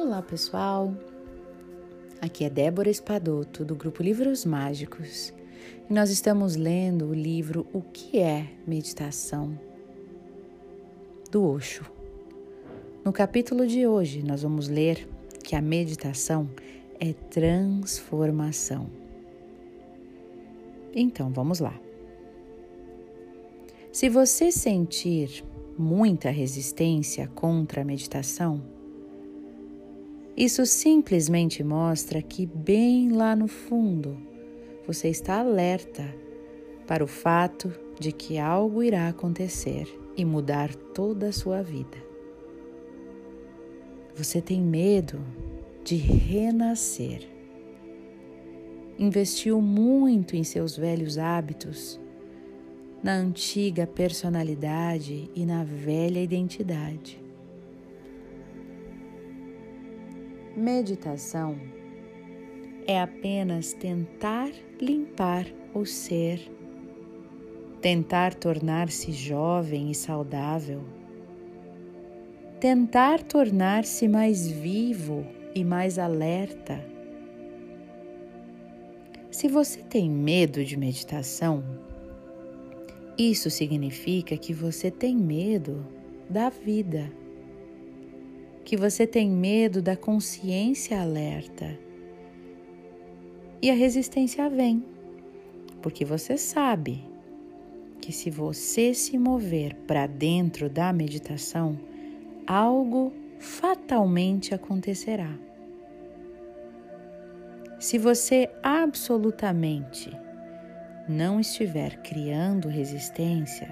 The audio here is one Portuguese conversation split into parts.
Olá, pessoal! Aqui é Débora Espadoto, do grupo Livros Mágicos, e nós estamos lendo o livro O que é Meditação, do Osho. No capítulo de hoje, nós vamos ler que a meditação é transformação. Então, vamos lá. Se você sentir muita resistência contra a meditação, isso simplesmente mostra que, bem lá no fundo, você está alerta para o fato de que algo irá acontecer e mudar toda a sua vida. Você tem medo de renascer. Investiu muito em seus velhos hábitos, na antiga personalidade e na velha identidade. Meditação é apenas tentar limpar o ser, tentar tornar-se jovem e saudável, tentar tornar-se mais vivo e mais alerta. Se você tem medo de meditação, isso significa que você tem medo da vida que você tem medo da consciência alerta. E a resistência vem, porque você sabe que se você se mover para dentro da meditação, algo fatalmente acontecerá. Se você absolutamente não estiver criando resistência,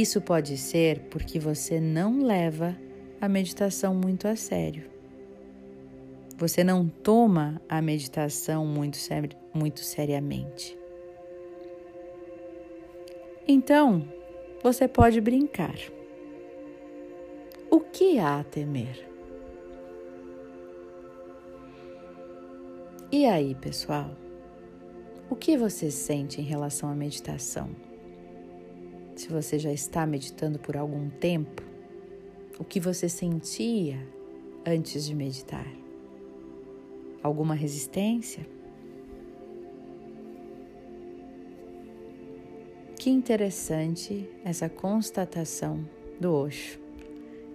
isso pode ser porque você não leva a meditação muito a sério. Você não toma a meditação muito, seri muito seriamente. Então, você pode brincar. O que há a temer? E aí, pessoal? O que você sente em relação à meditação? Se você já está meditando por algum tempo, o que você sentia antes de meditar? Alguma resistência? Que interessante essa constatação do Osho.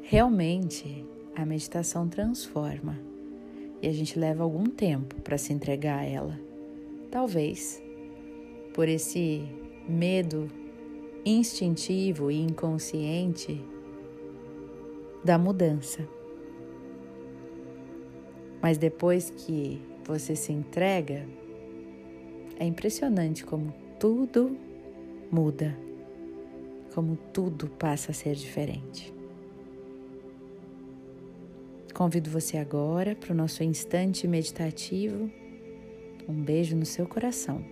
Realmente, a meditação transforma e a gente leva algum tempo para se entregar a ela. Talvez por esse medo instintivo e inconsciente da mudança. Mas depois que você se entrega, é impressionante como tudo muda, como tudo passa a ser diferente. Convido você agora para o nosso instante meditativo. Um beijo no seu coração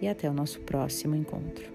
e até o nosso próximo encontro.